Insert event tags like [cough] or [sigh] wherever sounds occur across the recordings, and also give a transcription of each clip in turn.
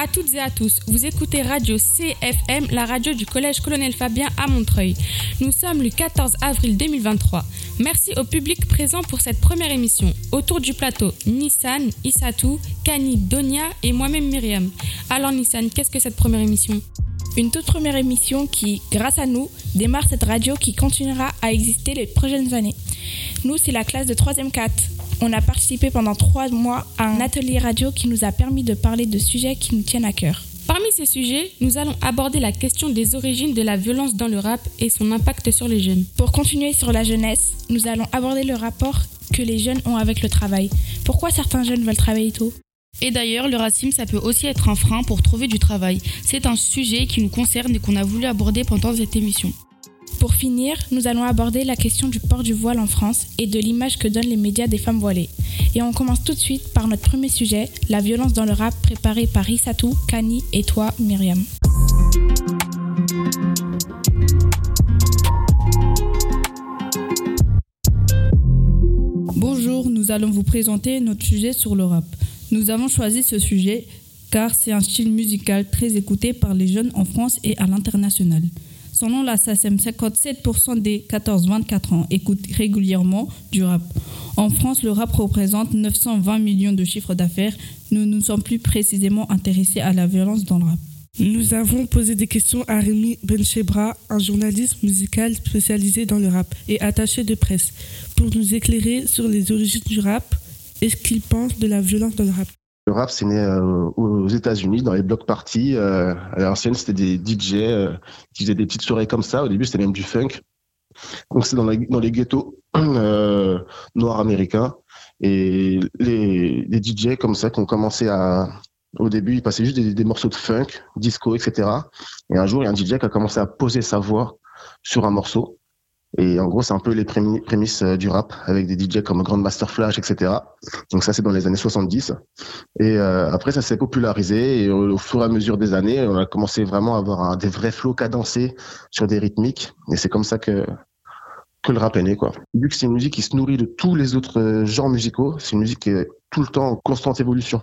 À toutes et à tous. Vous écoutez Radio CFM, la radio du Collège Colonel Fabien à Montreuil. Nous sommes le 14 avril 2023. Merci au public présent pour cette première émission. Autour du plateau, Nissan, Isatou, Kani, Donia et moi-même Myriam. Alors Nissan, qu'est-ce que cette première émission? Une toute première émission qui, grâce à nous, démarre cette radio qui continuera à exister les prochaines années. Nous, c'est la classe de 3e 4. On a participé pendant trois mois à un atelier radio qui nous a permis de parler de sujets qui nous tiennent à cœur. Parmi ces sujets, nous allons aborder la question des origines de la violence dans le rap et son impact sur les jeunes. Pour continuer sur la jeunesse, nous allons aborder le rapport que les jeunes ont avec le travail. Pourquoi certains jeunes veulent travailler tôt? Et d'ailleurs, le racisme, ça peut aussi être un frein pour trouver du travail. C'est un sujet qui nous concerne et qu'on a voulu aborder pendant cette émission. Pour finir, nous allons aborder la question du port du voile en France et de l'image que donnent les médias des femmes voilées. Et on commence tout de suite par notre premier sujet, la violence dans le rap, préparé par Issatou, Kani et toi, Myriam. Bonjour, nous allons vous présenter notre sujet sur le rap. Nous avons choisi ce sujet car c'est un style musical très écouté par les jeunes en France et à l'international. Selon la SACEM, 57% des 14-24 ans écoutent régulièrement du rap. En France, le rap représente 920 millions de chiffres d'affaires. Nous nous sommes plus précisément intéressés à la violence dans le rap. Nous avons posé des questions à Rémi Benchebra, un journaliste musical spécialisé dans le rap et attaché de presse, pour nous éclairer sur les origines du rap et ce qu'il pense de la violence dans le rap. Le rap, c'est né euh, aux États-Unis, dans les block parties. Euh, à l'ancienne, c'était des DJ euh, qui faisaient des petites soirées comme ça. Au début, c'était même du funk. Donc, c'est dans, les ghettos [clears throat] noirs américains. Et les, DJ comme ça qui ont commencé à... Au début, ils passaient juste des, morceaux de funk, disco, etc. Et un jour, il y a un DJ qui a commencé à poser sa voix sur un morceau. Et en gros, c'est un peu les prémices euh, du rap avec des DJ comme Grandmaster Flash, etc. Donc ça, c'est dans les années 70. Et euh, après, ça s'est popularisé et au, fur et à mesure des années, on a commencé vraiment à avoir des vrais flots cadencés sur des rythmiques. Et c'est comme ça que que le rap est né, quoi. Vu que c'est une musique qui se nourrit de tous les autres euh, genres musicaux, c'est une musique qui est tout le temps en constante évolution.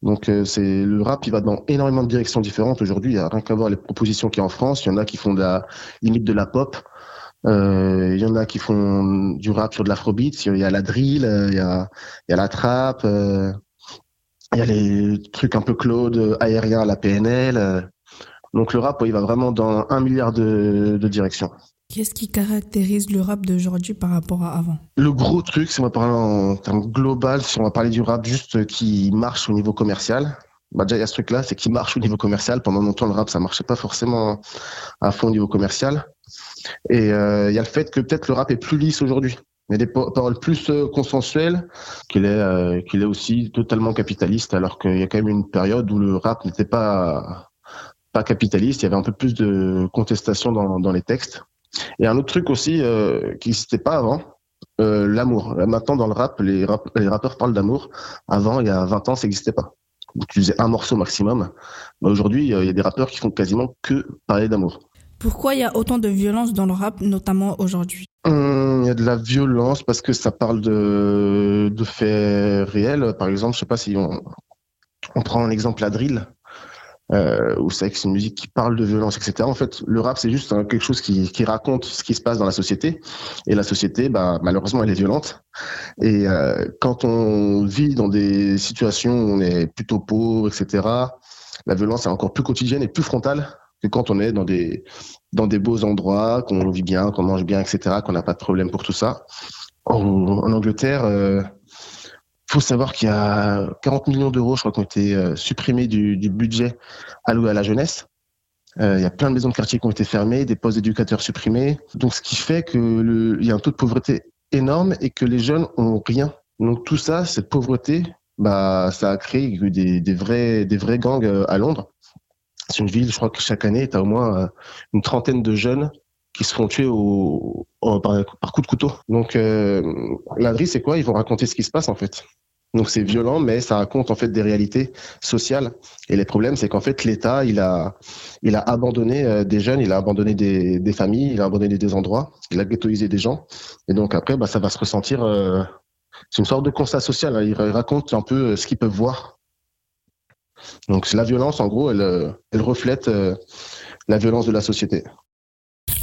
Donc c'est le rap, il va dans énormément de directions différentes. Aujourd'hui, il y a rien qu'à voir les propositions qu'il y a en France. Il y en a qui font de la limite de la pop. Euh, il y en a qui font du rap sur de l'afrobeat. Il y a la drill, euh, il y a, il y a la trap, euh, il y a les trucs un peu Claude, aérien, la PNL. Donc le rap, il va vraiment dans un milliard de, de directions. Qu'est-ce qui caractérise le rap d'aujourd'hui par rapport à avant? Le gros truc, si on va parler en termes global, si on va parler du rap juste qui marche au niveau commercial, bah déjà il y a ce truc-là, c'est qui marche au niveau commercial. Pendant longtemps, le rap, ça marchait pas forcément à fond au niveau commercial. Et euh, il y a le fait que peut-être le rap est plus lisse aujourd'hui. Il y a des paroles plus euh, consensuelles qu'il est, euh, qu'il est aussi totalement capitaliste, alors qu'il y a quand même une période où le rap n'était pas pas capitaliste. Il y avait un peu plus de contestation dans, les textes. Et un autre truc aussi qui n'existait pas avant, l'amour. Maintenant, dans le rap les, rappeurs parlent d'amour. Avant, il y a 20 ans, ça n'existait pas. Tu faisais un morceau maximum. Aujourd'hui, il y a des rappeurs qui font quasiment que parler d'amour. Pourquoi il y a autant de violence dans le rap, notamment aujourd'hui? Hum, Il y a de la violence parce que ça parle de, faits réels. Par exemple, je sais pas si on, prend l'exemple la drill, euh, où c'est une musique qui parle de violence, etc. En fait, le rap, c'est juste quelque chose qui, qui, raconte ce qui se passe dans la société. Et la société, bah, malheureusement, elle est violente. Et euh, quand on vit dans des situations où on est plutôt pauvre, etc., la violence est encore plus quotidienne et plus frontale que quand on est dans des, dans des beaux endroits, qu'on vit bien, qu'on mange bien, etc., qu'on n'a pas de problème pour tout ça. En, en Angleterre, euh, faut savoir qu'il y a 40 millions d'euros, je crois, qui ont été euh, supprimés du, du, budget alloué à la jeunesse. Euh, il y a plein de maisons de quartier qui ont été fermées, des postes d'éducateurs supprimés. Donc, ce qui fait que il y a un taux de pauvreté énorme et que les jeunes ont rien. Donc, tout ça, cette pauvreté, bah, ça a créé des, des vrais, des vrais gangs euh, à Londres. C'est une ville, je crois que chaque année, tu as au moins euh, une trentaine de jeunes qui se font tuer par, par, coup de couteau. Donc, euh, c'est quoi? Ils vont raconter ce qui se passe, en fait. Donc, c'est violent, mais ça raconte, en fait, des réalités sociales. Et les problèmes, c'est qu'en fait, l'État, il a, abandonné euh, des jeunes, il a abandonné des, des, familles, il a abandonné des endroits, il a ghettoisé des gens. Et donc, après, bah, ça va se ressentir... Euh, c'est une sorte de constat social. Hein. Ils racontent un peu ce qu'ils peuvent voir Donc la violence, en gros, elle, elle reflète la violence de la société.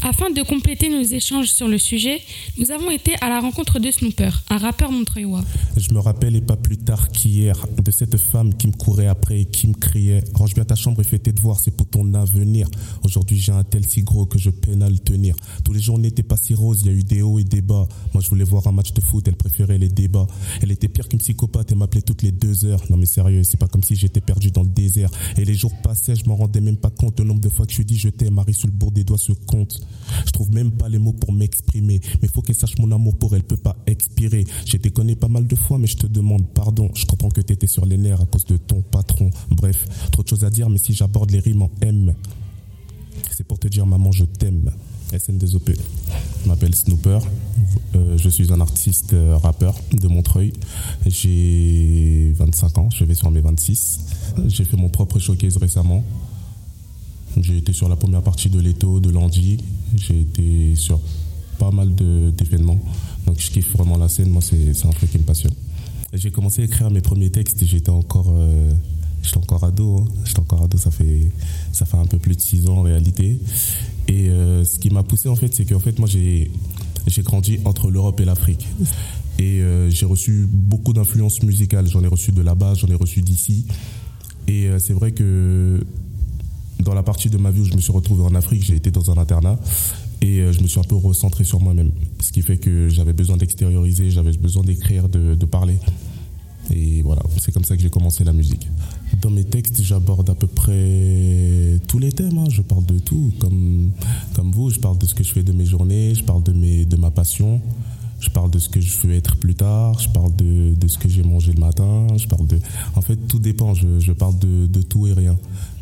Afin de compléter nos échanges sur le sujet, nous avons été à la rencontre de Snooper, un rappeur montreuillois. Je me rappelle, et pas plus tard qu'hier, de cette femme qui me courait après et qui me criait Range bien ta chambre et fais tes devoirs, c'est pour ton avenir. Aujourd'hui, j'ai un tel si gros que je peine à le tenir. Tous les jours n'étaient pas si roses, il y a eu des hauts et des bas. Moi, je voulais voir un match de foot, elle préférait les débats. Elle était pire qu'une psychopathe, elle m'appelait toutes les deux heures. Non, mais sérieux, c'est pas comme si j'étais perdu dans le désert. Et les jours passaient, je m'en rendais même pas compte. Le nombre de fois que je dis je t'aime, Marie sous le bord des doigts se compte. Je trouve même pas les mots pour m'exprimer. Mais faut qu'elle sache mon amour pour elle peut pas expirer. J'ai déconné pas mal de fois, mais je te demande pardon. Je comprends que t'étais sur les nerfs à cause de ton patron. Bref, trop de choses à dire, mais si j'aborde les rimes en M, c'est pour te dire maman, je t'aime. SN2OP. Je m'appelle Snooper. Euh, je suis un artiste euh, rappeur de Montreuil. J'ai 25 ans, je vais sur mes 26. J'ai fait mon propre showcase récemment. J'ai été sur la première partie de l'Eto, de l'Andy. J'ai été sur pas mal d'événements. Donc je kiffe vraiment la scène. Moi, c'est un truc qui me passionne. J'ai commencé à écrire mes premiers textes. J'étais encore, euh, j'étais encore ado. Hein. J'étais encore ado. Ça fait, ça fait un peu plus de 6 ans en réalité. Et euh, ce qui m'a poussé en fait, c'est qu'en fait, moi, j'ai, grandi entre l'Europe et l'Afrique. Et euh, j'ai reçu beaucoup d'influences musicales. J'en ai reçu de là-bas, j'en ai reçu d'ici. Et c'est vrai que dans la partie de ma vie où je me suis retrouvé en Afrique, j'ai été dans un internat et euh, je me suis un peu recentré sur moi-même. Ce qui fait que j'avais besoin d'extérioriser, j'avais besoin d'écrire, de, parler. Et voilà, c'est comme ça que j'ai commencé la musique. Dans mes textes, j'aborde à peu près tous les thèmes. Hein. Je parle de tout, comme, comme vous. Je parle de ce que je fais de mes journées, je parle de, mes, de ma passion, je parle de ce que je veux être plus tard, je parle de, de ce que j'ai mangé le matin, je parle de... En fait, tout dépend, je, je parle de, de tout et rien.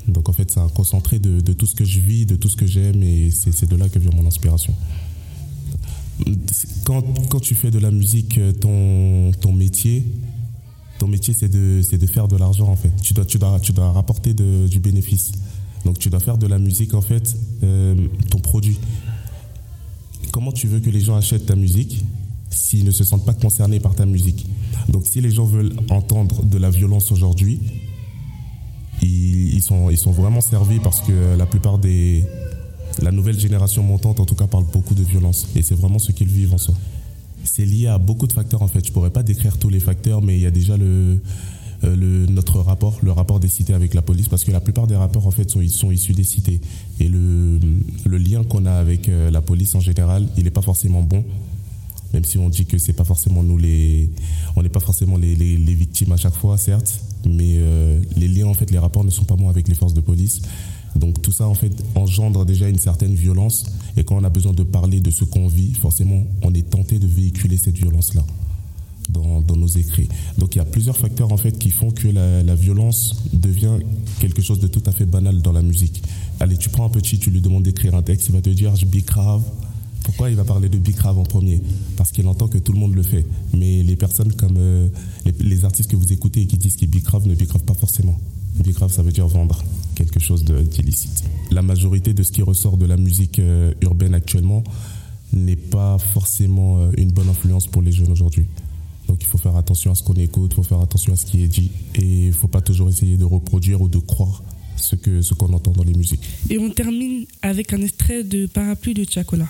Donc en fait, c'est un concentré de, tout ce que je vis, de tout ce que j'aime, et c'est de là que vient mon inspiration. Quand, quand, tu fais de la musique ton, ton métier, ton métier c'est de, de faire de l'argent en fait. Tu dois, tu dois, tu dois rapporter du bénéfice. Donc tu dois faire de la musique en fait euh, ton produit. Comment tu veux que les gens achètent ta musique s'ils ne se sentent pas concernés par ta musique? Donc si les gens veulent entendre de la violence aujourd'hui, ils, sont, ils sont vraiment servis parce que la plupart des. La nouvelle génération montante, en tout cas, parle beaucoup de violence. Et c'est vraiment ce qu'ils vivent en soi. C'est lié à beaucoup de facteurs, en fait. Je pourrais pas décrire tous les facteurs, mais il y a déjà le, euh, le, notre rapport, le rapport des cités avec la police, parce que la plupart des rapports en fait sont, sont issus des cités. Et le, le lien qu'on a avec euh, la police en général, il n'est pas forcément bon même si on dit que c'est pas forcément nous les, on n'est pas forcément les, les, victimes à chaque fois, certes, mais euh, les liens en fait, les rapports ne sont pas bons avec les forces de police. Donc tout ça en fait engendre déjà une certaine violence et quand on a besoin de parler de ce qu'on vit, forcément on est tenté de véhiculer cette violence là. Dans, dans, nos écrits. Donc il y a plusieurs facteurs en fait qui font que la, la, violence devient quelque chose de tout à fait banal dans la musique. Allez, tu prends un petit, tu lui demandes d'écrire un texte, il va te dire je bicrave, pourquoi il va parler de Bicrave en premier? Parce qu'il entend que tout le monde le fait. Mais les personnes comme euh, les, artistes que vous écoutez et qui disent qu'ils bicrave ne bicrave pas forcément. Bicrave, ça veut dire vendre quelque chose d'illicite. La majorité de ce qui ressort de la musique euh, urbaine actuellement n'est pas forcément euh, une bonne influence pour les jeunes aujourd'hui. Donc il faut faire attention à ce qu'on écoute, il faut faire attention à ce qui est dit et il ne faut pas toujours essayer de reproduire ou de croire ce que ce qu'on entend dans les musiques. Et on termine avec un extrait de Parapluie de Tchakola.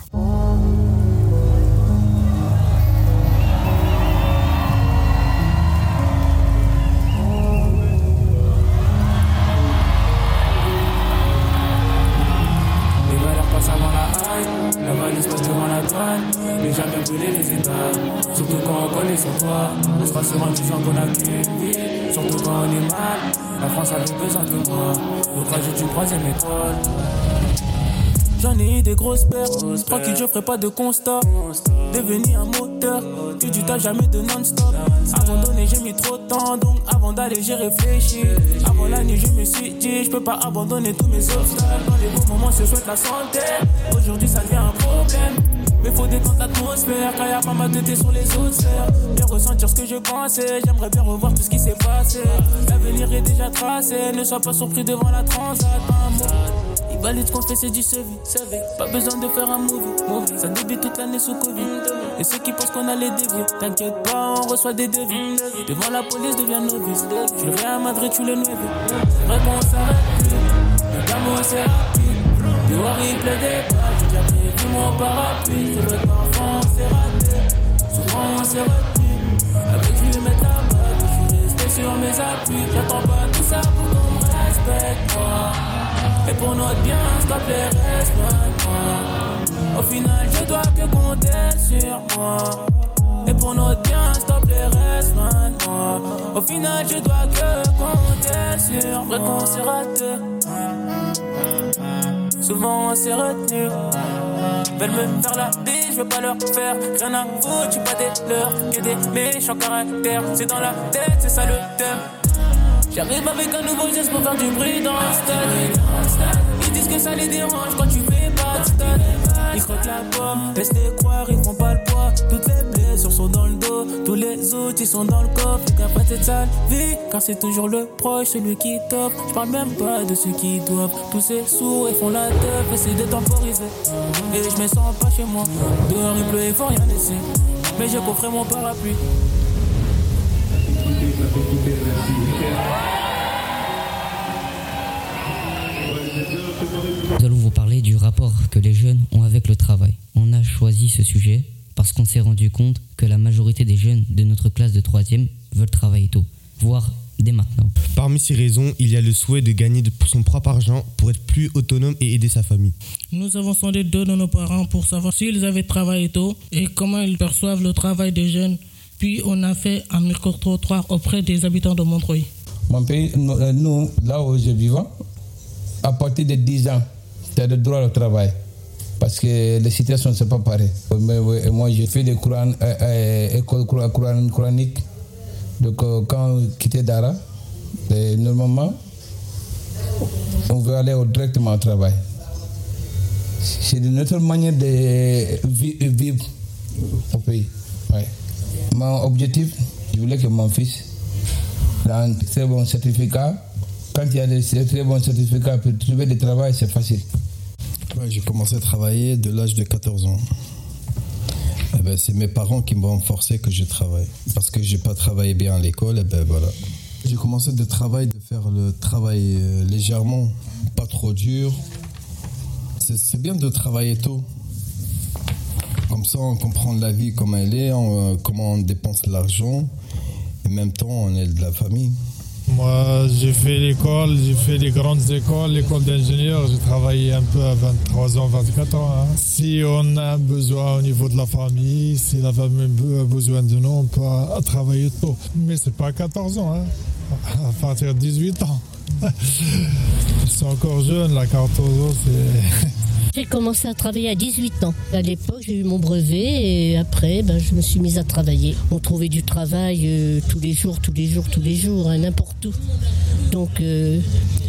Surtout quand on connaît son toit, on sera disant qu'on a qu'une vie. Surtout quand on est mal, la France avait besoin de moi. Au trajet du troisième étoile. J'en ai eu des grosses pertes, tranquille je ferai pas de constat. Devenir un moteur, que du tas jamais de non-stop. Abandonné j'ai mis trop de temps. Donc avant d'aller j'ai réfléchi. Avant la nuit je me suis dit je peux pas abandonner tous mes obstacles. Dans les bons moments je souhaite la santé. Aujourd'hui ça devient un problème mais faut détendre l'atmosphère quand y'a pas de thé sur les autres. Bien ressentir ce que je pensais, j'aimerais bien revoir tout ce qui s'est passé. L'avenir est déjà tracé, ne sois pas surpris devant la transat. Il valide qu'on fait, c'est du CV. Pas besoin de faire un movie. Ça débute toute l'année sous Covid. Et ceux qui pensent qu'on a les dévier, t'inquiète pas, on reçoit des devis. Devant la police, devient novice. Tu le à Madrid, tu le nueve. C'est vrai qu'on s'arrête. Le gamin, c'est rapide. Il plaît des balles. Mon parapluie. C'est vrai on s'est raté. Souvent, on s'est retenu. Avec lui, mettre la balle. Je suis resté sur mes appuis. J'attends pas tout ça pour qu'on me respecte, moi. Et pour notre bien, s'il te plaît, reste loin de moi. Au final, je dois que compter sur moi. Et pour notre bien, s'il te plaît, reste loin de moi. Au final, je dois que compter sur Vrai qu'on s'est raté. Souvent, on s'est retenu. Veulent me faire la bise, je veux pas leur faire rien à foutre, tu pas des leurs, que des méchants caractères. C'est dans la tête, c'est ça le thème. J'arrive avec un nouveau geste pour faire du bruit dans le stade. Ils disent que ça les dérange quand tu fais pas de stade. Ils croquent la pomme, laisse les croire, ils font pas le poids. Toutes les blessures sont dans le dos, tous les outils sont dans le coffre. Qu'après cette sale vie, car c'est toujours le proche, celui qui top. Je parle même pas de ceux qui doivent. Tous ces sourds et font la teuf, essayer de temporiser. Et je me sens pas chez moi. Dehors il pleut, il faut rien laisser. Mais j'ai coffré mon parapluie. Nous allons vous parler du rapport que les jeunes ont avec le travail. On a choisi ce sujet parce qu'on s'est rendu compte que la majorité des jeunes de notre classe de 3e veulent travailler tôt, voire dès maintenant. Parmi ces raisons, il y a le souhait de gagner de son propre argent pour être plus autonome et aider sa famille. Nous avons sondé deux de nos parents pour savoir s'ils avaient travaillé tôt et comment ils perçoivent le travail des jeunes. Puis on a fait un micro-trottoir auprès des habitants de Montreuil. Mon pays, nous, euh, là où je vis, à partir de 10 ans, tu as le droit au travail. Parce que les situations ne sont pas pareilles. Moi, j'ai fait des courants, euh, euh, école courant, courant, coranique. Donc, euh, quand on quittait Dara, normalement, on veut aller directement au travail. C'est une autre manière de vi- vivre au pays. Mon objectif, je voulais que mon fils ait un très bon certificat. Quand il y a des très bons certificats pour trouver du travail, c'est facile. Ouais, j'ai commencé à travailler de l'âge de 14 ans. Eh ben, c'est mes parents qui m'ont forcé que je travaille. Parce que j'ai pas travaillé bien à l'école, et ben voilà. J'ai commencé de travail, de faire le travail euh, légèrement, pas trop dur. C'est c'est bien de travailler tôt. Comme ça, on comprend la vie comme elle est, on, euh, comment on dépense l'argent. Et en même temps, on est de la famille. Moi, j'ai fait l'école, j'ai fait les grandes écoles, l'école d'ingénieur. J'ai travaillé un peu à 23 ans, 24 ans. hein. Si on a besoin au niveau de la famille, si la famille a besoin de nous, on peut travailler tôt. Mais c'est pas à 14 ans, hein. à partir de 18 ans. [laughs] Sont encore jeunes, là, 14 ans, c'est... [laughs] J'ai commencé à travailler à 18 ans. À l'époque, j'ai eu mon brevet et après, ben, je me suis mise à travailler. On trouvait du travail euh, tous les jours, tous les jours, tous les jours, hein, n'importe où. Donc, euh,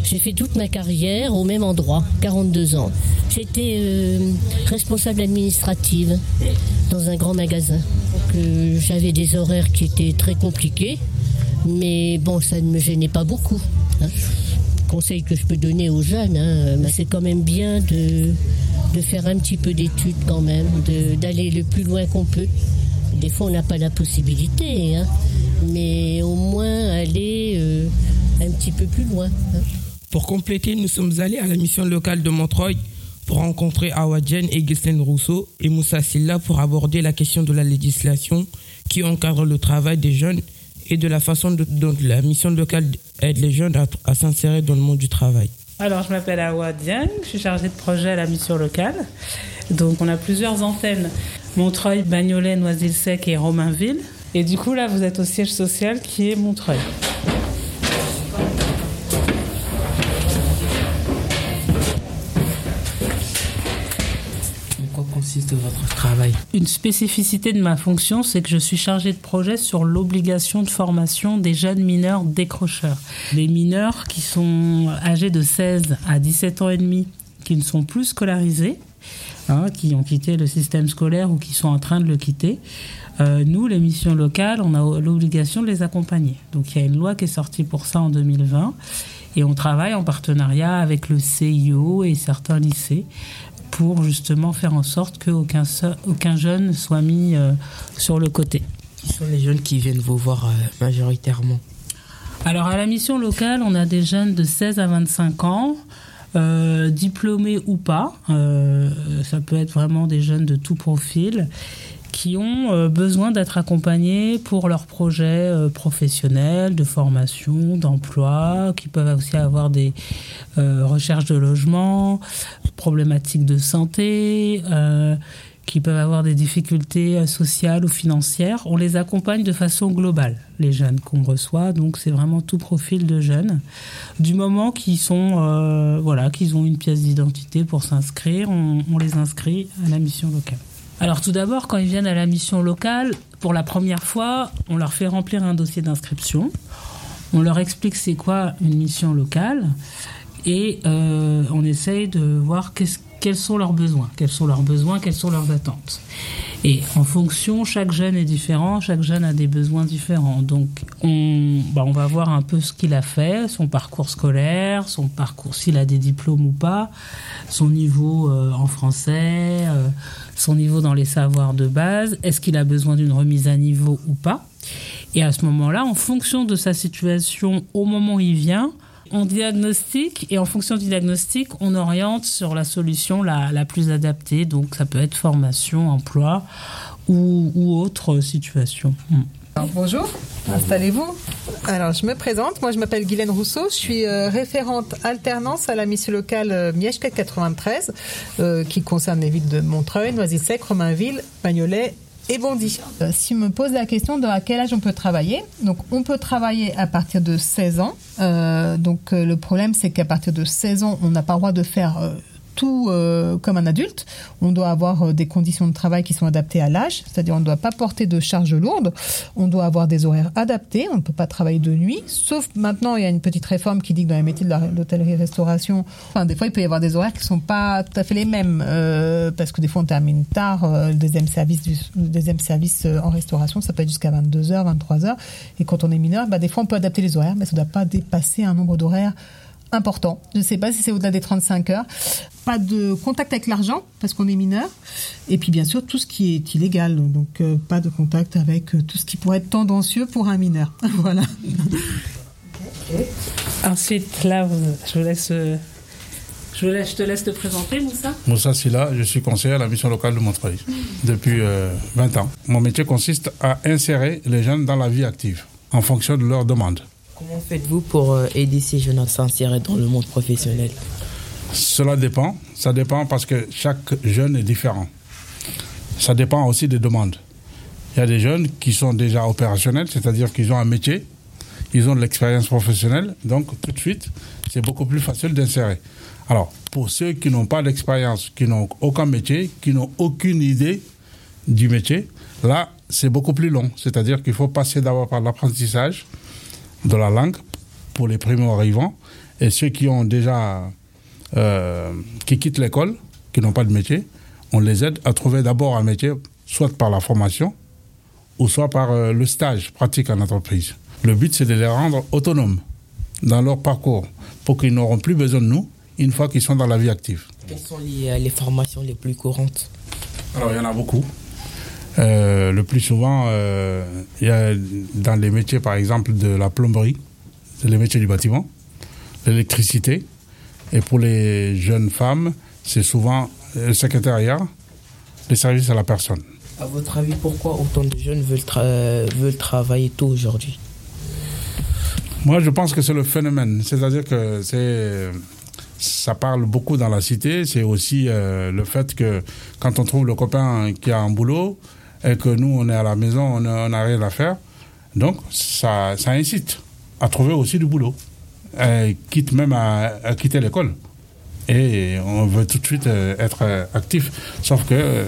j'ai fait toute ma carrière au même endroit, 42 ans. J'étais euh, responsable administrative dans un grand magasin. J'avais des horaires qui étaient très compliqués, mais bon, ça ne me gênait pas beaucoup. hein conseil que je peux donner aux jeunes, hein, c'est quand même bien de, de faire un petit peu d'études quand même, d'aller le plus loin qu'on peut. Des fois, on n'a pas la possibilité, hein, mais au moins aller euh, un petit peu plus loin. hein. Pour compléter, nous sommes allés à la mission locale de Montreuil pour rencontrer Awadjen et Ghislaine Rousseau et Moussa Silla pour aborder la question de la législation qui encadre le travail des jeunes et de la façon dont la mission locale aide les jeunes à, s'insérer dans le monde du travail. Alors, je m'appelle Awa Dieng, je suis chargée de projet à la mission locale. Donc, on a plusieurs antennes Montreuil, Bagnolet, Noisy-le-Sec et Romainville. Et du coup, là, vous êtes au siège social qui est Montreuil. Consiste votre travail Une spécificité de ma fonction, c'est que je suis chargée de projet sur l'obligation de formation des jeunes mineurs décrocheurs. Les mineurs qui sont âgés de 16 à 17 ans et demi, qui ne sont plus scolarisés, hein, qui ont quitté le système scolaire ou qui sont en train de le quitter. Euh, nous, les missions locales, on a l'obligation de les accompagner. Donc il y a une loi qui est sortie pour ça en 2020 et on travaille en partenariat avec le CIO et certains lycées pour justement faire en sorte qu'aucun aucun jeune soit mis euh, sur le côté. Qui sont les jeunes qui viennent vous voir euh, majoritairement? Alors à la mission locale, on a des jeunes de 16 à 25 ans. Euh, diplômés ou pas, ça peut être vraiment des jeunes de tout profil qui ont euh, besoin d'être accompagnés pour leurs projets euh, professionnels, de formation, d'emploi, qui peuvent aussi avoir des euh, recherches de logement, problématiques de santé, qui peuvent avoir des difficultés sociales ou financières. On les accompagne de façon globale, les jeunes qu'on reçoit. Donc c'est vraiment tout profil de jeunes. Du moment qu'ils sont, voilà, qu'ils ont une pièce d'identité pour s'inscrire, on les inscrit à la mission locale. Alors tout d'abord, quand ils viennent à la mission locale, pour la première fois, on leur fait remplir un dossier d'inscription. On leur explique c'est quoi une mission locale et euh, on essaye de voir quels sont leurs besoins, quels sont leurs besoins, quelles sont leurs attentes. Et en fonction, chaque jeune est différent, chaque jeune a des besoins différents. Donc, on, bah, va voir un peu ce qu'il a fait, son parcours scolaire, son parcours, s'il a des diplômes ou pas, son niveau euh, en français, euh, son niveau dans les savoirs de base, est-ce qu'il a besoin d'une remise à niveau ou pas. Et à ce moment-là, en fonction de sa situation au moment où il vient, on diagnostique et en fonction du diagnostic, on oriente sur la solution la, la plus adaptée. Donc ça peut être formation, emploi ou, ou autre situation. Hmm. bonjour, installez-vous. Alors je me présente, moi je m'appelle Guylaine Rousseau, je suis euh, référente alternance à la mission locale euh, 93 euh, qui concerne les villes de Montreuil, Noisy-le-Sec, Romainville, Bagnolet et. Euh, si me pose la question de à quel âge on peut travailler, donc on peut travailler à partir de 16 ans. Euh, donc euh, le problème c'est qu'à partir de 16 ans, on n'a pas le droit de faire euh, comme un adulte. On doit avoir euh, des conditions de travail qui sont adaptées à l'âge, c'est-à-dire on ne doit pas porter de charges lourdes, on doit avoir des horaires adaptés, on ne peut pas travailler de nuit, sauf maintenant il y a une petite réforme qui dit que dans les métiers de l'hôtellerie-restauration, enfin des fois il peut y avoir des horaires qui ne sont pas tout à fait les mêmes, euh, parce que des fois on termine tard, le deuxième service, deuxième service en restauration, ça peut être jusqu'à 22h, 23h, et quand on est mineur, bah, des fois on peut adapter les horaires, mais ça ne doit pas dépasser un nombre d'horaires important. Je ne sais pas si c'est au-delà des 35 heures. Pas de contact avec l'argent parce qu'on est mineur. Et puis bien sûr tout ce qui est illégal. Donc euh, pas de contact avec euh, tout ce qui pourrait être tendancieux pour un mineur. [laughs] voilà. Ensuite, là, je vous laisse. Euh, je, laisse, je te laisse te présenter, Moussa. Moussa Silla, je suis conseiller à la mission locale de Montreuil depuis 20 ans. Mon métier consiste à insérer les jeunes dans la vie active en fonction de leurs demandes. Comment faites-vous pour euh, aider ces jeunes à s'insérer dans le monde professionnel? Cela dépend. Ça dépend parce que chaque jeune est différent. Ça dépend aussi des demandes. Il y a des jeunes qui sont déjà opérationnels, c'est-à-dire qu'ils ont un métier, ils ont de l'expérience professionnelle, donc tout de suite, c'est beaucoup plus facile d'insérer. Alors, pour ceux qui n'ont pas d'expérience, qui n'ont aucun métier, qui n'ont aucune idée du métier, là, c'est beaucoup plus long. C'est-à-dire qu'il faut passer d'abord par l'apprentissage, de la langue pour les primo-arrivants et ceux qui ont déjà euh, qui quittent l'école, qui n'ont pas de métier, on les aide à trouver d'abord un métier, soit par la formation ou soit par euh, le stage pratique en entreprise. Le but, c'est de les rendre autonomes dans leur parcours pour qu'ils n'auront plus besoin de nous une fois qu'ils sont dans la vie active. Quelles sont les, euh, les formations les plus courantes? Alors, il y en a beaucoup. Euh, le plus souvent, euh, il y a dans les métiers, par exemple, de la plomberie, les métiers du bâtiment, l'électricité. Et pour les jeunes femmes, c'est souvent le secrétariat, les services à la personne. À votre avis, pourquoi autant de jeunes veulent, veulent travailler tôt aujourd'hui? Moi, je pense que c'est le phénomène. C'est-à-dire que c'est ça parle beaucoup dans la cité. C'est aussi euh, le fait que quand on trouve le copain qui a un boulot, et que nous, on est à la maison, on n'a rien à faire. Donc, ça, incite à trouver aussi du boulot, quitte même à, quitter l'école. Et on veut tout de suite euh, être actif. Sauf que euh,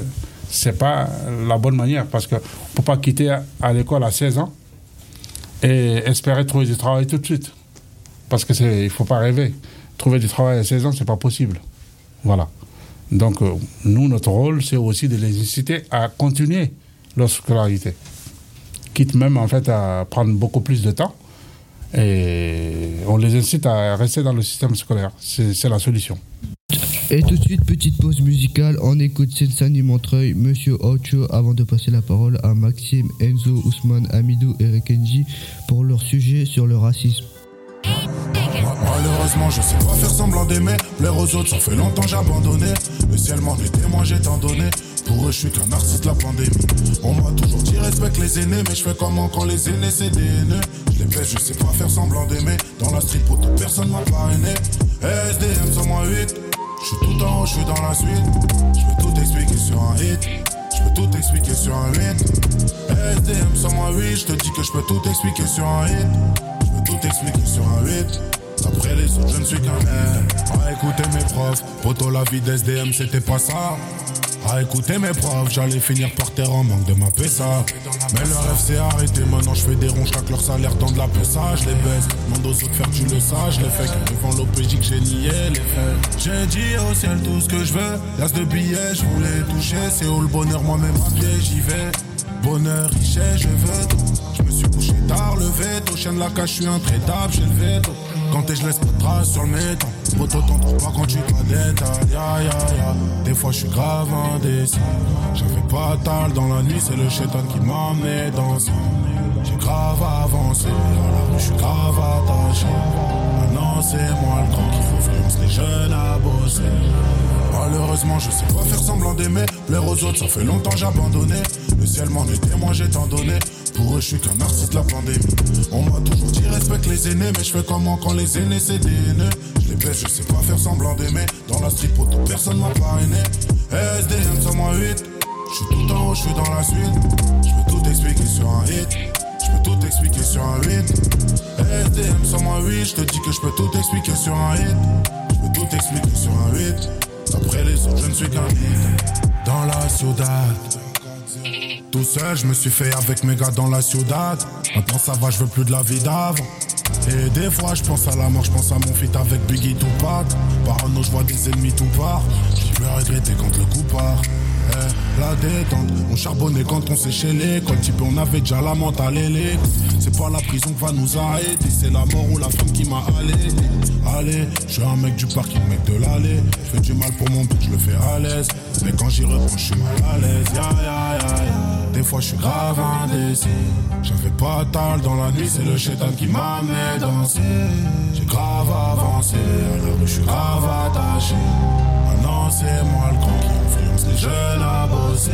c'est pas la bonne manière parce qu'on ne peut pas quitter à, l'école à 16 ans et espérer trouver du travail tout de suite. Parce qu'il ne faut pas rêver. Trouver du travail à 16 ans, c'est pas possible. Voilà. Donc, euh, nous, notre rôle, c'est aussi de les inciter à continuer leur scolarité. Quitte même, en fait, à prendre beaucoup plus de temps. Et on les incite à rester dans le système scolaire. C'est la solution. Et tout de suite, petite pause musicale. On écoute Sensani Montreuil, Monsieur Ocho, avant de passer la parole à Maxime, Enzo, Ousmane, Amidou et Rekenji pour leur sujet sur le racisme. Malheureusement, je sais pas faire semblant d'aimer. Plaire aux autres, ça fait longtemps j'ai abandonné. Le ciel m'en est témoin, j'ai tant donné. Pour eux, je suis qu'un artiste de la pandémie. On m'a toujours dit respecte les aînés, mais je fais comment quand les aînés c'est des haineux. Je les baisse, je sais pas faire semblant d'aimer. Dans la street, pour personne m'a parrainé. SDM sur moi 8. Je suis tout en haut, je suis dans la suite. Je peux tout expliquer sur un hit. Je peux tout expliquer sur un 8. SDM sur moi 8. Je te dis que je peux tout expliquer sur un hit. Je peux tout expliquer sur un 8. Après les autres, je ne suis qu'un air. À écouter mes profs, poto la vie d'SDM, c'était pas ça. À écouter mes profs, j'allais finir par terre en manque de ma PSA. Mais le rêve s'est arrêté, maintenant je fais des ronds, chaque leur salaire tend de la PSA, je les baisse. Demande aux autres faire tu le sais, je les fais devant l'OPJ que j'ai nié les faits. J'ai dit au ciel tout ce que je veux, l'as de billets, je voulais toucher. C'est où le bonheur, moi-même à pied, j'y vais. Bonheur, richesse, je veux tout. Je me suis couché tard, le veto. Chien de la cache, je suis intraitable, j'ai le veto. Quand t'es, je laisse pas de traces sur le métal. Poto, t'en trouves pas quand tu dois détail. Ya, ya, ya. Des fois, je suis grave indécis. J'avais pas tal dans la nuit, c'est le chétan qui m'a amené dans ça. J'ai grave avancé, à la rue, je suis grave attaché. Maintenant, c'est moi le grand qui influence les jeunes à bosser. Malheureusement, je sais pas faire semblant d'aimer. Plaire aux autres, ça fait longtemps j'ai abandonné. Le ciel m'en est témoin, j'ai tant donné. Pour eux, je suis qu'un artiste de la pandémie. On m'a toujours dit respecte les aînés, mais je fais comment quand les aînés c'est des haineux. Je les baisse, je sais pas faire semblant d'aimer. Dans la pour toute personne m'a parrainé. SDM sur moi 8. Je suis tout en haut, je suis dans la suite. Je peux tout expliquer sur un hit. Je peux tout expliquer sur un 8. SDM sur moi 8. Je te dis que je peux tout expliquer sur un hit. Je peux tout expliquer sur un 8. Après les autres, je ne suis qu'un hit. Dans la ciudad. Tout seul, je me suis fait avec mes gars dans la ciudad. Maintenant ça va, je veux plus de la vie d'avant. Et des fois, je pense à la mort, je pense à mon fit avec Biggie Tupac. Parano, je vois des ennemis tout part. J'ai plus à regretter quand le coup part. Eh, la détente, on charbonnait quand on séchait l'école. Type, on avait déjà la mentale C'est pas la prison qui va nous arrêter, c'est la mort ou la femme qui m'a allé. Allez, je suis un mec du parking, mec de l'allée. Je fais du mal pour mon but, je le fais à l'aise. Mais quand j'y reprends, je suis mal à l'aise. Ya, ya, ya. Des fois, je suis grave indécis. J'avais pas tal dans la nuit, c'est le chétan qui m'a danser. J'ai grave avancé, à la rue, je suis grave attaché. Maintenant, c'est moi le grand qui influence les jeunes à bosser.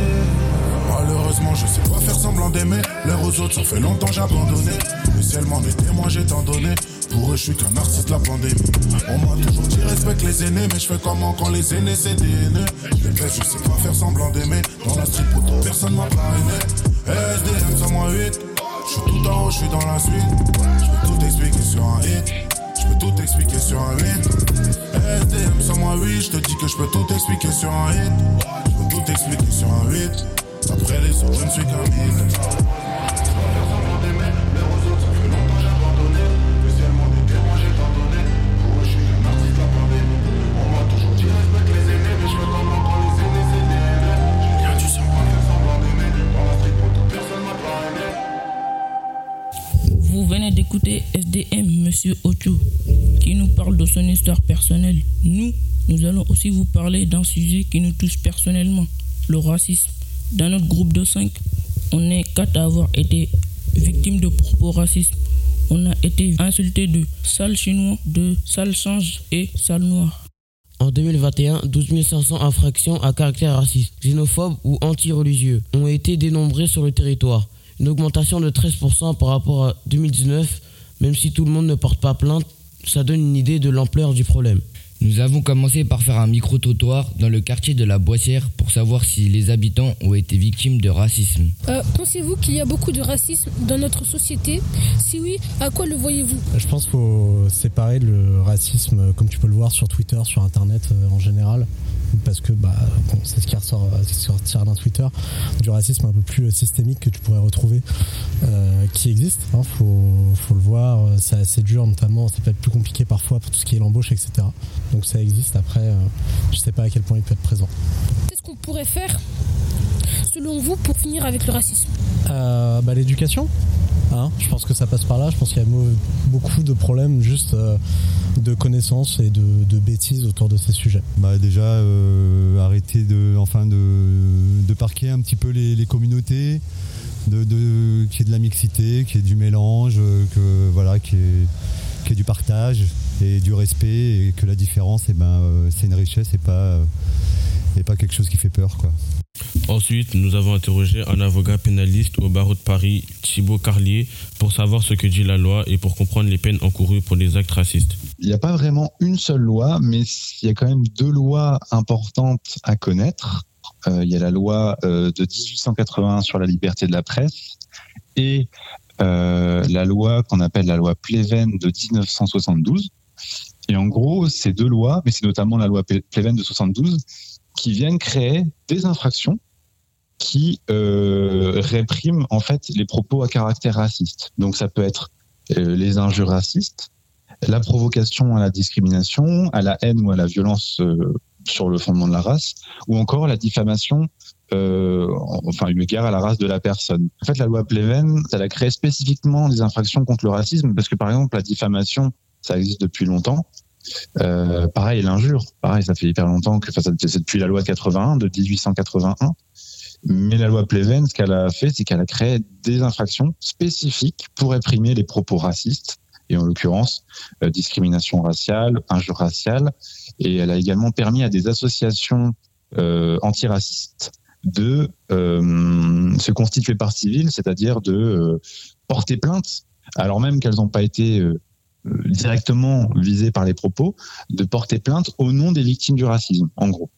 Malheureusement, je sais pas faire semblant d'aimer. L'air aux autres, ça fait longtemps j'ai abandonné. Le ciel m'en est témoin, j'ai tant donné. Pour eux, je suis qu'un artiste la pandémie. On m'a toujours dit respecte les aînés, mais je fais comment quand les aînés c'est des. Je les baisse, je sais pas faire semblant d'aimer. Dans la street, pour personne m'a parrainé. SDM sur moi 8. Je suis tout en haut, je suis dans la suite. Je peux tout expliquer sur un hit. Je peux tout expliquer sur un 8. SDM sur moi 8. Je te dis que je peux tout expliquer sur un hit. Je peux tout expliquer sur un 8. Après les autres, je ne suis qu'un hit. D'écouter SDM, Monsieur Ocho, qui nous parle de son histoire personnelle. Nous, nous allons aussi vous parler d'un sujet qui nous touche personnellement, le racisme. Dans notre groupe de 5, on est quatre à avoir été victimes de propos racistes. On a été insulté de sale chinois, de sale change et sale noir. En 2021, 12 500 infractions à caractère raciste, xénophobe ou anti-religieux ont été dénombrées sur le territoire. Une augmentation de 13% par rapport à 2019, même si tout le monde ne porte pas plainte, ça donne une idée de l'ampleur du problème. Nous avons commencé par faire un micro-trottoir dans le quartier de la Boissière pour savoir si les habitants ont été victimes de racisme. Euh, Pensez-vous qu'il y a beaucoup de racisme dans notre société? Si oui, à quoi le voyez-vous? Je pense qu'il faut séparer le racisme, comme tu peux le voir sur Twitter, sur Internet euh, en général, parce que bah, bon, c'est ce qui ressort, qui ressort d'un Twitter, du racisme un peu plus systémique que tu pourrais retrouver, euh, qui existe. Il faut, faut le voir, c'est assez dur, notamment, c'est peut-être plus compliqué parfois pour tout ce qui est l'embauche, etc. Donc ça existe. Après, euh, je sais pas à quel point il peut être présent. Qu'est-ce qu'on pourrait faire, selon vous, pour finir avec le racisme? Euh, bah, L'éducation. Hein, je pense que ça passe par là. Je pense qu'il y a beaucoup de problèmes juste euh, de connaissances et de, bêtises autour de ces sujets bah déjà euh, arrêter de enfin de, parquer un petit peu les, communautés qu'il y ait de la mixité qu'il y ait du mélange qu'il y, ait- du partage et du respect et que la différence eh ben euh, c'est une richesse et pas quelque chose qui fait peur Ensuite, nous avons interrogé un avocat pénaliste au barreau de Paris, Thibaut Carlier, pour savoir ce que dit la loi et pour comprendre les peines encourues pour des actes racistes. Il n'y a pas vraiment une seule loi, mais il y a quand même deux lois importantes à connaître. Euh, il y a la loi euh, de 1881 sur la liberté de la presse et euh, la loi qu'on appelle la loi Pleven de 1972. Et en gros, ces deux lois, mais c'est notamment la loi Ple- Pleven de 72, qui viennent créer des infractions qui euh, répriment en fait les propos à caractère raciste. Donc ça peut être euh, les injures racistes, la provocation à la discrimination, à la haine ou à la violence euh, sur le fondement de la race, ou encore la diffamation, euh, enfin eu égard à la race de la personne. En fait, la loi Pleven, elle a créé spécifiquement des infractions contre le racisme, parce que par exemple, la diffamation, ça existe depuis longtemps. Euh, pareil, l'injure, pareil, ça fait hyper longtemps que, enfin, c'est depuis la loi 81 de 1881. Mais la loi Pleven, ce qu'elle a fait, c'est qu'elle a créé des infractions spécifiques pour réprimer les propos racistes, et en l'occurrence, euh, discrimination raciale, injure raciale, et elle a également permis à des associations euh, antiracistes de euh, se constituer partie civile, c'est-à-dire de euh, porter plainte, alors même qu'elles n'ont pas été euh, directement visées par les propos, de porter plainte au nom des victimes du racisme, en gros.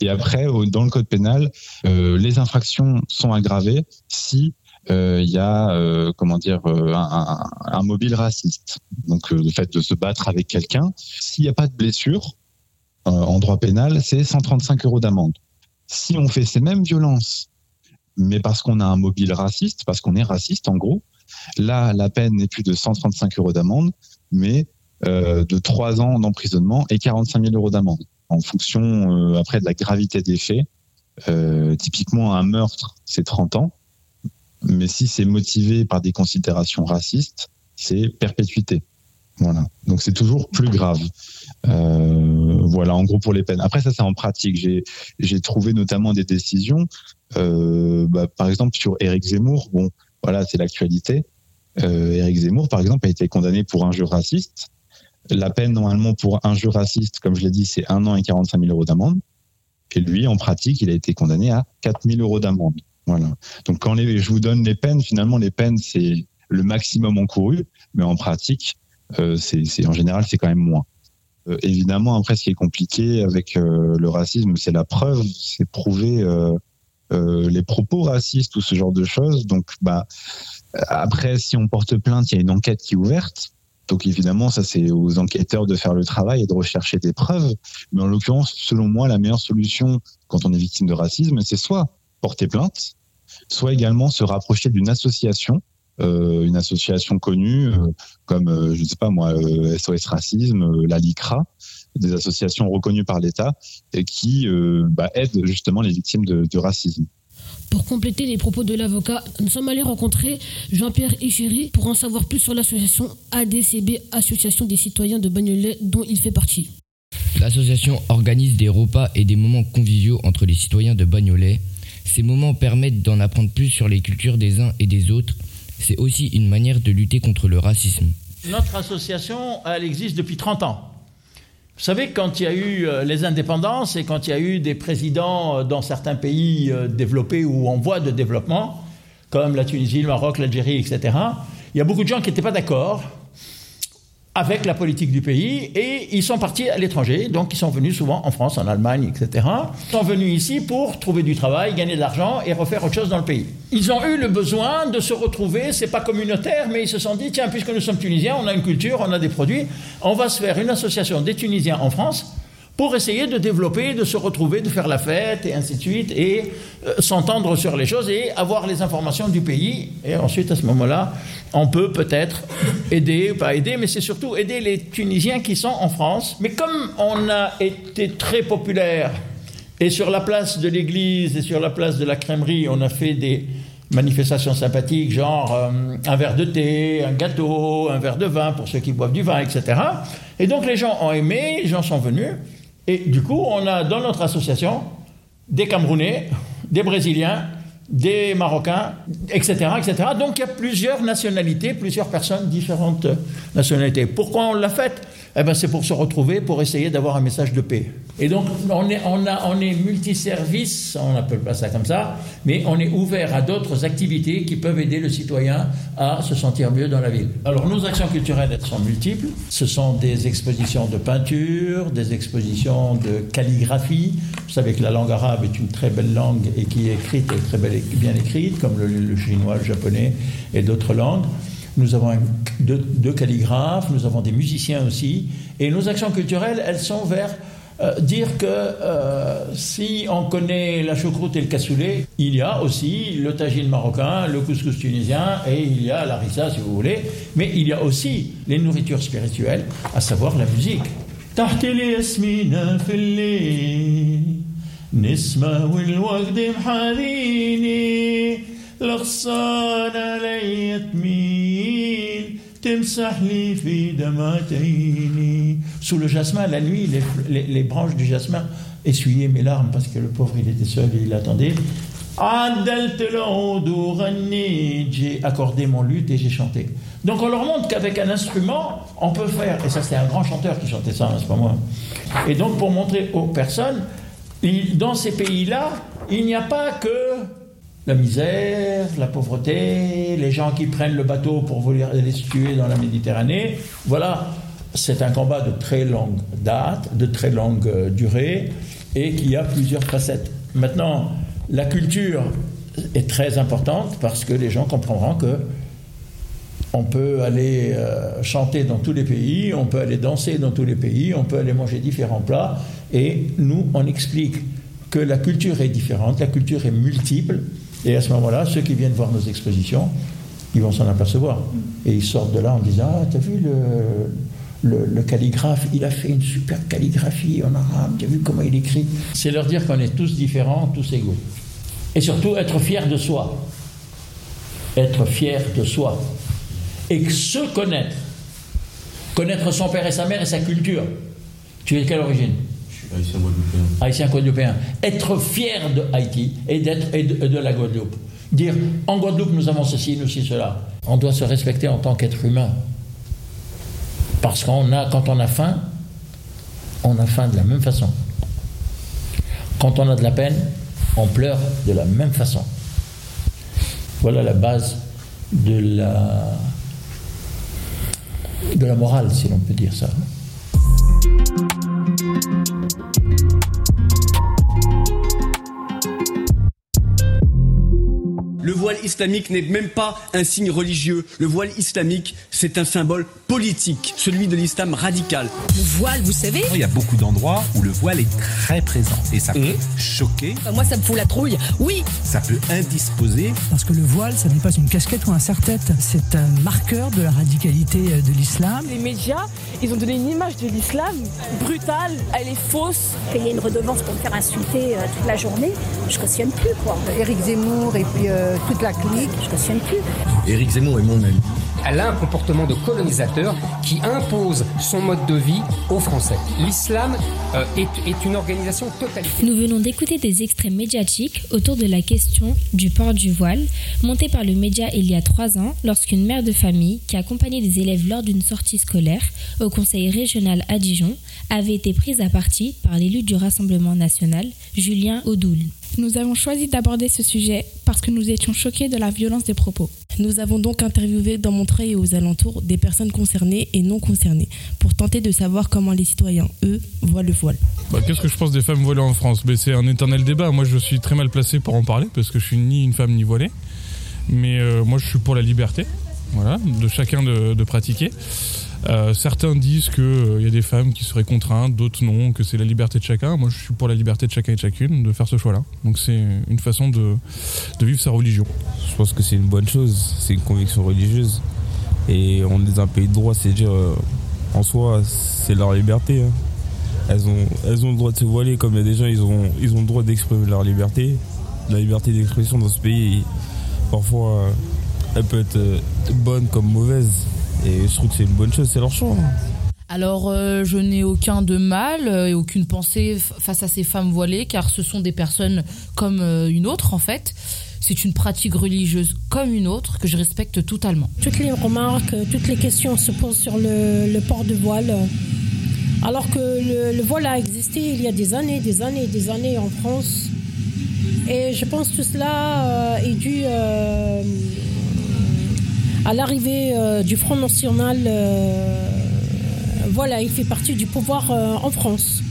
Et après, dans le code pénal, euh, les infractions sont aggravées si euh, il y a, euh, comment dire, euh, un, un- un mobile raciste. Donc, le fait de se battre avec quelqu'un. S'il n'y a pas de blessure, en droit pénal, c'est 135 euros d'amende. Si on fait ces mêmes violences, mais parce qu'on a un mobile raciste, parce qu'on est raciste, en gros, là, la peine n'est plus de 135 euros d'amende, mais de 3 ans d'emprisonnement et 45 000 euros d'amende, en fonction euh, après de la gravité des faits. Euh, typiquement, un meurtre, c'est 30 ans, mais si c'est motivé par des considérations racistes, c'est perpétuité. Voilà. Donc c'est toujours plus grave. Euh, voilà, en gros pour les peines. Après ça, c'est en pratique. J'ai trouvé notamment des décisions, bah, par exemple sur Éric Zemmour. Bon, voilà, c'est l'actualité. Euh, Zemmour, par exemple, a été condamné pour injure raciste. La peine normalement pour injure raciste, comme je l'ai dit, c'est un an et 45 000 euros d'amende. Et lui, en pratique, il a été condamné à 4 000 euros d'amende. Voilà. Donc quand les, je vous donne les peines, finalement, les peines, c'est le maximum encouru, mais en pratique, euh, c'est c'est- en général, c'est quand même moins. Euh, évidemment, après, ce qui est compliqué avec euh, le racisme, c'est la preuve, c'est prouver euh, euh, les propos racistes ou ce genre de choses. Donc, bah, après, si on porte plainte, il y a une enquête qui est ouverte. Donc, évidemment, ça, c'est aux enquêteurs de faire le travail et de rechercher des preuves. Mais en l'occurrence, selon moi, la meilleure solution quand on est victime de racisme, c'est soit porter plainte, soit également se rapprocher d'une association euh, une association connue euh, comme euh, je ne sais pas moi euh, SOS Racisme, euh, la LICRA, des associations reconnues par l'État et qui euh, bah, aident justement les victimes de, de racisme. Pour compléter les propos de l'avocat, nous sommes allés rencontrer Jean-Pierre Ichéry pour en savoir plus sur l'association ADCB, Association des citoyens de Bagnolet, dont il fait partie. L'association organise des repas et des moments conviviaux entre les citoyens de Bagnolet. Ces moments permettent d'en apprendre plus sur les cultures des uns et des autres. C'est aussi une manière de lutter contre le racisme. Notre association, elle existe depuis 30 ans. Vous savez, quand il y a eu euh, les indépendances et quand il y a eu des présidents euh, dans certains pays euh, développés ou en voie de développement, comme la Tunisie, le Maroc, l'Algérie, etc., il y a beaucoup de gens qui n'étaient pas d'accord avec la politique du pays et ils sont partis à l'étranger, donc ils sont venus souvent en France, en Allemagne, etc. Ils sont venus ici pour trouver du travail, gagner de l'argent et refaire autre chose dans le pays. Ils ont eu le besoin de se retrouver, c'est pas communautaire, mais ils se sont dit, tiens, puisque nous sommes tunisiens, on a une culture, on a des produits, on va se faire une association des Tunisiens en France pour essayer de développer, de se retrouver, de faire la fête et ainsi de suite, et euh, s'entendre sur les choses et avoir les informations du pays. Et ensuite, à ce moment-là, on peut peut-être aider, pas aider, mais c'est surtout aider les Tunisiens qui sont en France. Mais comme on a été très populaire, et sur la place de l'église et sur la place de la crèmerie, on a fait des manifestations sympathiques, genre euh, un verre de thé, un gâteau, un verre de vin pour ceux qui boivent du vin, etc. Et donc les gens ont aimé, les gens sont venus. Et du coup, on a dans notre association des Camerounais, des Brésiliens, des Marocains, etc., etc. Donc il y a plusieurs nationalités, plusieurs personnes, différentes nationalités. Pourquoi on l'a fait eh ben, c'est pour se retrouver, pour essayer d'avoir un message de paix. Et donc, on est, on on est multiservice, on appelle pas ça comme ça, mais on est ouvert à d'autres activités qui peuvent aider le citoyen à se sentir mieux dans la ville. Alors, nos actions culturelles, elles sont multiples. Ce sont des expositions de peinture, des expositions de calligraphie. Vous savez que la langue arabe est une très belle langue et qui est écrite et très belle, bien écrite, comme le chinois, le japonais et d'autres langues. Nous avons deux, calligraphes, nous avons des musiciens aussi. Et nos actions culturelles, elles sont vers euh, dire que euh, si on connaît la choucroute et le cassoulet, il y a aussi le tagine marocain, le couscous tunisien et il y a la rissa si vous voulez, mais il y a aussi les nourritures spirituelles, à savoir la musique. Sous le jasmin, la nuit, les, branches du jasmin essuyaient mes larmes parce que le pauvre, il était seul et il attendait. J'ai accordé mon luth et j'ai chanté. Donc on leur montre qu'avec un instrument, on peut faire, et ça c'était un grand chanteur qui chantait ça, c'est pas moi. Et donc pour montrer aux personnes, dans ces pays-là, il n'y a pas que la misère, la pauvreté, les gens qui prennent le bateau pour vouloir les tuer dans la Méditerranée. Voilà, c'est un combat de très longue date, de très longue euh, durée, et qui a plusieurs facettes. Maintenant, la culture est très importante parce que les gens comprendront que on peut aller euh, chanter dans tous les pays, on peut aller danser dans tous les pays, on peut aller manger différents plats, et nous, on explique que la culture est différente, la culture est multiple, et à ce moment-là, ceux qui viennent voir nos expositions, ils vont s'en apercevoir. Et ils sortent de là en disant Ah, t'as vu le, le, calligraphe, il a fait une super calligraphie en arabe, t'as vu comment il écrit C'est leur dire qu'on est tous différents, tous égaux. Et surtout, être fier de soi. Être fier de soi. Et se connaître. Connaître son père et sa mère et sa culture. Tu es de quelle origine? Haïtien guadeloupéen. Haïtien guadeloupéen. Être fier de Haïti et, d'être, de, la Guadeloupe. Dire en Guadeloupe nous avons ceci, nous ceci, cela. On doit se respecter en tant qu'être humain. Parce qu'on a, quand on a faim, on a faim de la même façon. Quand on a de la peine, on pleure de la même façon. Voilà la base de la, de la morale, si l'on peut dire ça. Le voile islamique n'est même pas un signe religieux. Le voile islamique, c'est un symbole politique, celui de l'islam radical. Le voile, vous savez Il y a beaucoup d'endroits où le voile est très présent et ça peut mmh. choquer. Moi, ça me fout la trouille. Oui. Ça peut indisposer. Parce que le voile, ça n'est pas une casquette ou un serre-tête. C'est un marqueur de la radicalité euh, de l'islam. Les médias, ils ont donné une image de l'islam brutale. Elle est fausse. Payer une redevance pour me faire insulter euh, toute la journée, je cautionne plus, quoi. Éric Zemmour et puis euh, toute la clique, je cautionne plus. Éric Zemmour est mon ami. Elle a un comportement de colonisateur qui impose son mode de vie aux Français. L'islam euh, est, est, une organisation totalitaire. Nous venons d'écouter des extraits médiatiques autour de la question du port du voile, monté par le média il y a trois ans lorsqu'une mère de famille qui accompagnait des élèves lors d'une sortie scolaire au conseil régional à Dijon avait été prise à partie par l'élu du Rassemblement national, Julien Audoul. Nous avons choisi d'aborder ce sujet parce que nous étions choqués de la violence des propos. Nous avons donc interviewé dans Montreuil et aux alentours des personnes concernées et non concernées pour tenter de savoir comment les citoyens, eux, voient le voile. Bah, Qu'est-ce que je pense des femmes voilées en France? Mais C'est un éternel débat. Moi, je suis très mal placé pour en parler parce que je suis ni une femme ni voilée. Mais euh, moi, je suis pour la liberté voilà, de chacun de, de pratiquer. Euh, certains disent qu'il il y a des femmes qui seraient contraintes, d'autres non, que c'est la liberté de chacun. Moi, je suis pour la liberté de chacun et de chacune de faire ce choix-là. Donc, c'est une façon de, vivre sa religion. Je pense que c'est une bonne chose. C'est une conviction religieuse. Et on est un pays de droit, c'est dire euh, en soi, c'est leur liberté. Hein. Elles, ont, le droit de se voiler, comme il y a des gens, ils ont, le droit d'exprimer leur liberté. La liberté d'expression dans ce pays, parfois, euh, elle peut être euh, bonne comme mauvaise. Et je trouve que c'est une bonne chose, c'est leur choix. hein. Alors, euh, je n'ai aucun de mal euh, et aucune pensée face à ces femmes voilées, car ce sont des personnes comme euh, une autre, en fait. C'est une pratique religieuse comme une autre que je respecte totalement. Toutes les remarques, toutes les questions se posent sur le, le port de voile. Alors que le, le voile a existé il y a des années, des années, des années en France. Et je pense que tout cela euh, est dû euh, à l'arrivée euh, du Front National. euh, voilà, il fait partie du pouvoir euh, en France.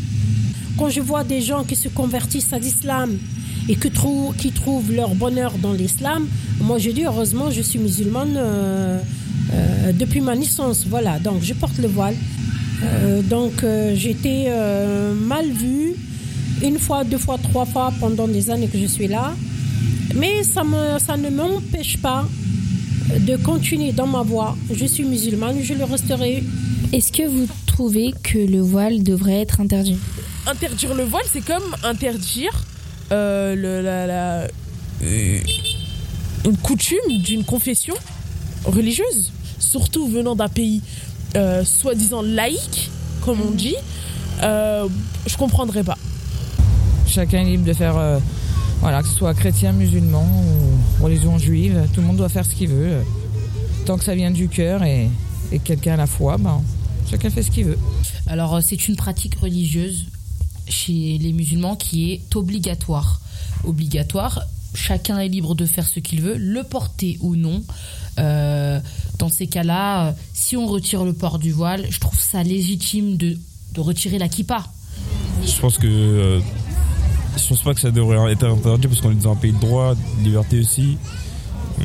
Quand je vois des gens qui se convertissent à l'islam et qui trouvent leur bonheur dans l'islam, moi je dis heureusement je suis musulmane depuis ma naissance. Voilà, donc je porte le voile. Donc euh, mal vue une fois, deux fois, trois fois pendant des années que je suis là. Mais ça ne m'empêche pas de continuer dans ma voie. Je suis musulmane, je le resterai. Est-ce que vous trouvez que le voile devrait être interdit? Interdire le voile, c'est comme interdire euh, le- la, la- euh, une coutume d'une confession religieuse, surtout venant d'un pays euh, soi-disant laïque, comme on dit. Euh, je comprendrais pas. Chacun est libre de faire, euh, voilà, que ce soit chrétien, musulman ou religion juive, tout le monde doit faire ce qu'il veut. Tant que ça vient du cœur et, et que quelqu'un a la foi, ben, chacun fait ce qu'il veut. Alors, euh, c'est une pratique religieuse chez les musulmans qui est obligatoire. Obligatoire, chacun est libre de faire ce qu'il veut, le porter ou non. Euh, dans ces cas-là, euh, si on retire le port du voile, je trouve ça légitime de, de retirer la kippa. Je pense que. euh, je pense pas que ça devrait être interdit parce qu'on est dans un pays de droit, de liberté aussi.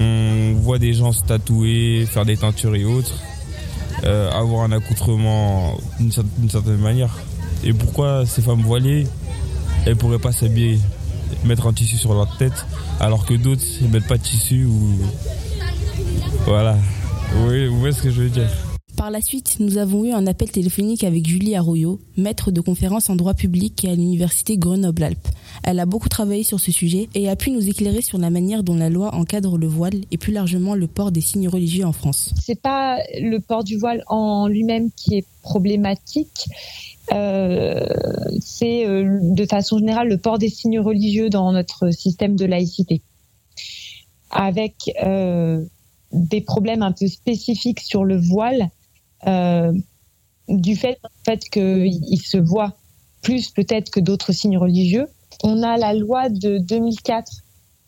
On voit des gens se tatouer, faire des teintures et autres, euh, avoir un accoutrement d'une cer- d'une certaine manière. Et pourquoi ces femmes voilées, elles pourraient pas s'habiller, mettre un tissu sur leur tête, alors que d'autres ne mettent pas de tissu ou. Voilà. Vous voyez ce que je veux dire? Par la suite, nous avons eu un appel téléphonique avec Julie Arroyo, maître de conférence en droit public à l'université Grenoble-Alpes. Elle a beaucoup travaillé sur ce sujet et a pu nous éclairer sur la manière dont la loi encadre le voile et plus largement le port des signes religieux en France. c'est pas le port du voile en lui-même qui est problématique. Euh, c'est euh, de façon générale le port des signes religieux dans notre système de laïcité, avec euh, des problèmes un peu spécifiques sur le voile, du fait, en qu'il il se voit plus peut-être que d'autres signes religieux. On a la loi de 2004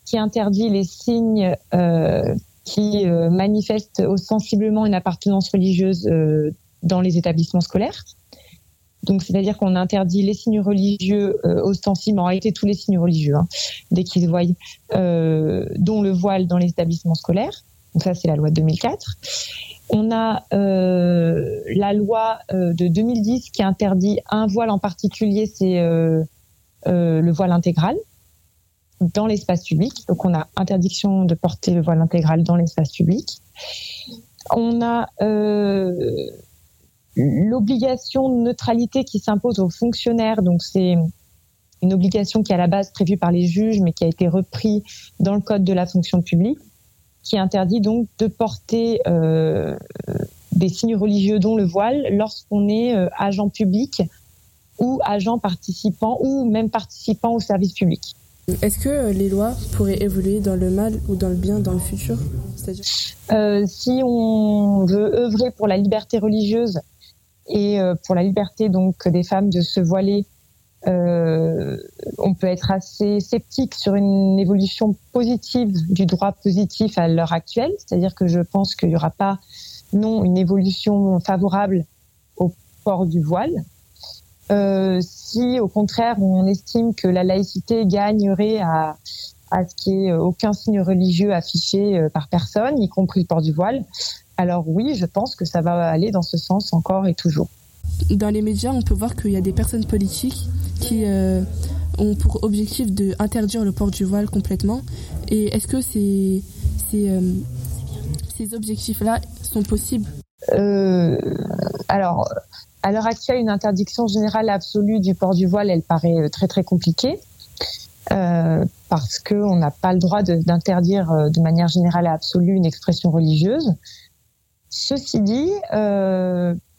qui interdit les signes euh, qui euh, manifestent ostensiblement une appartenance religieuse euh, dans les établissements scolaires. Donc, c'est-à-dire qu'on interdit les signes religieux euh, ostensibles, en réalité tous les signes religieux, hein, dès qu'ils se voient, euh, dont le voile dans les établissements scolaires. Donc ça, c'est la loi de 2004. On a euh, la loi euh, de 2010 qui interdit un voile en particulier, c'est euh, euh, le voile intégral dans l'espace public. Donc on a interdiction de porter le voile intégral dans l'espace public. On a euh, l'obligation de neutralité qui s'impose aux fonctionnaires. Donc c'est une obligation qui est à la base prévue par les juges, mais qui a été repris dans le code de la fonction publique, qui interdit donc de porter euh, des signes religieux, dont le voile, lorsqu'on est euh, agent public ou agent participant ou même participant au service public. Est-ce que euh, les lois pourraient évoluer dans le mal ou dans le bien dans le futur? Euh, si on veut œuvrer pour la liberté religieuse et euh, pour la liberté donc des femmes de se voiler, euh, on peut être assez sceptique sur une évolution positive du droit positif à l'heure actuelle. C'est-à-dire que je pense qu'il n'y aura pas non une évolution favorable au port du voile. Euh, si au contraire on estime que la laïcité gagnerait à, à ce qu'il n'y ait aucun signe religieux affiché euh, par personne, y compris le port du voile, alors oui, je pense que ça va aller dans ce sens encore et toujours. Dans les médias, on peut voir qu'il y a des personnes politiques qui euh, ont pour objectif de interdire le port du voile complètement. Et est-ce que ces, ces, euh, objectifs-là sont possibles? Euh, alors, à l'heure actuelle, une interdiction générale absolue du port du voile, elle paraît très très compliquée. parce qu'on n'a pas le droit d'interdire de, manière générale et absolue une expression religieuse. Ceci dit,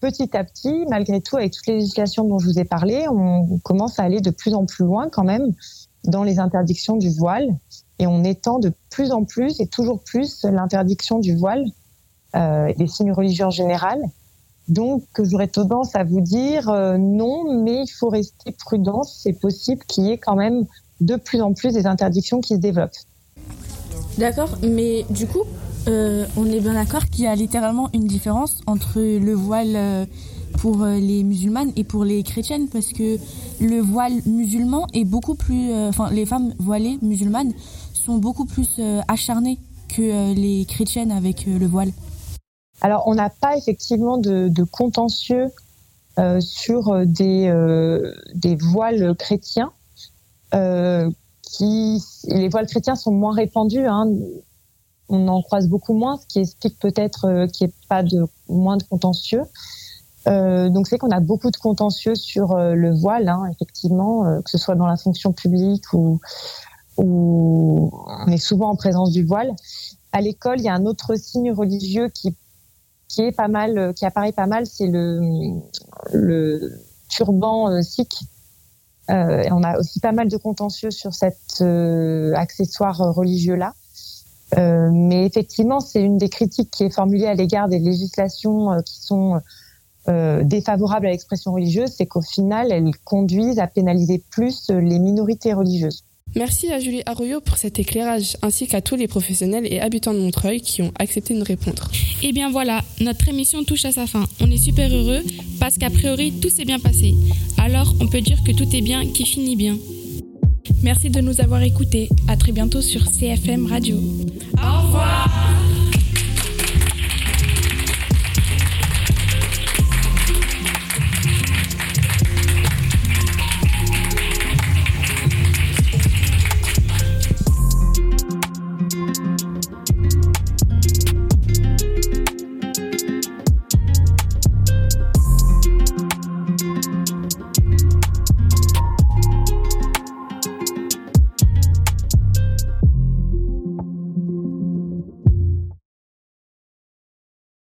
petit à petit, malgré tout, avec toutes les législations dont je vous ai parlé, on commence à aller de plus en plus loin quand même dans les interdictions du voile et on étend de plus en plus et toujours plus l'interdiction du voile euh, et des signes religieux en général. Donc, j'aurais tendance à vous dire euh, non, mais il faut rester prudent. C'est possible qu'il y ait quand même de plus en plus des interdictions qui se développent. D'accord, mais du coup, euh, on est bien d'accord qu'il y a littéralement une différence entre le voile euh, pour euh, les musulmanes et pour les chrétiennes, parce que le voile musulman est beaucoup plus, enfin, les femmes voilées musulmanes sont beaucoup plus acharnées que les chrétiennes avec le voile. Alors, on n'a pas effectivement de, contentieux sur des, voiles chrétiens. les voiles chrétiens sont moins répandus. Hein on en croise beaucoup moins, ce qui explique peut-être euh, qu'il n'y ait pas de moins de contentieux. Euh, donc c'est qu'on a beaucoup de contentieux sur euh, le voile, hein, effectivement, que ce soit dans la fonction publique ou, ou on est souvent en présence du voile. À l'école, il y a un autre signe religieux qui qui est pas mal, qui apparaît pas mal, c'est le le turban sikh. on a aussi pas mal de contentieux sur cet accessoire religieux là. Euh, mais effectivement, c'est une des critiques qui est formulée à l'égard des législations euh, qui sont euh, défavorables à l'expression religieuse, c'est qu'au final, elles conduisent à pénaliser plus les minorités religieuses. Merci à Julie Arroyo pour cet éclairage, ainsi qu'à tous les professionnels et habitants de Montreuil qui ont accepté de nous répondre. Et eh bien voilà, notre émission touche à sa fin. On est super heureux parce qu'a priori tout s'est bien passé. Alors on peut dire que tout est bien qui finit bien. Merci de nous avoir écoutés. À très bientôt sur CFM Radio. Au revoir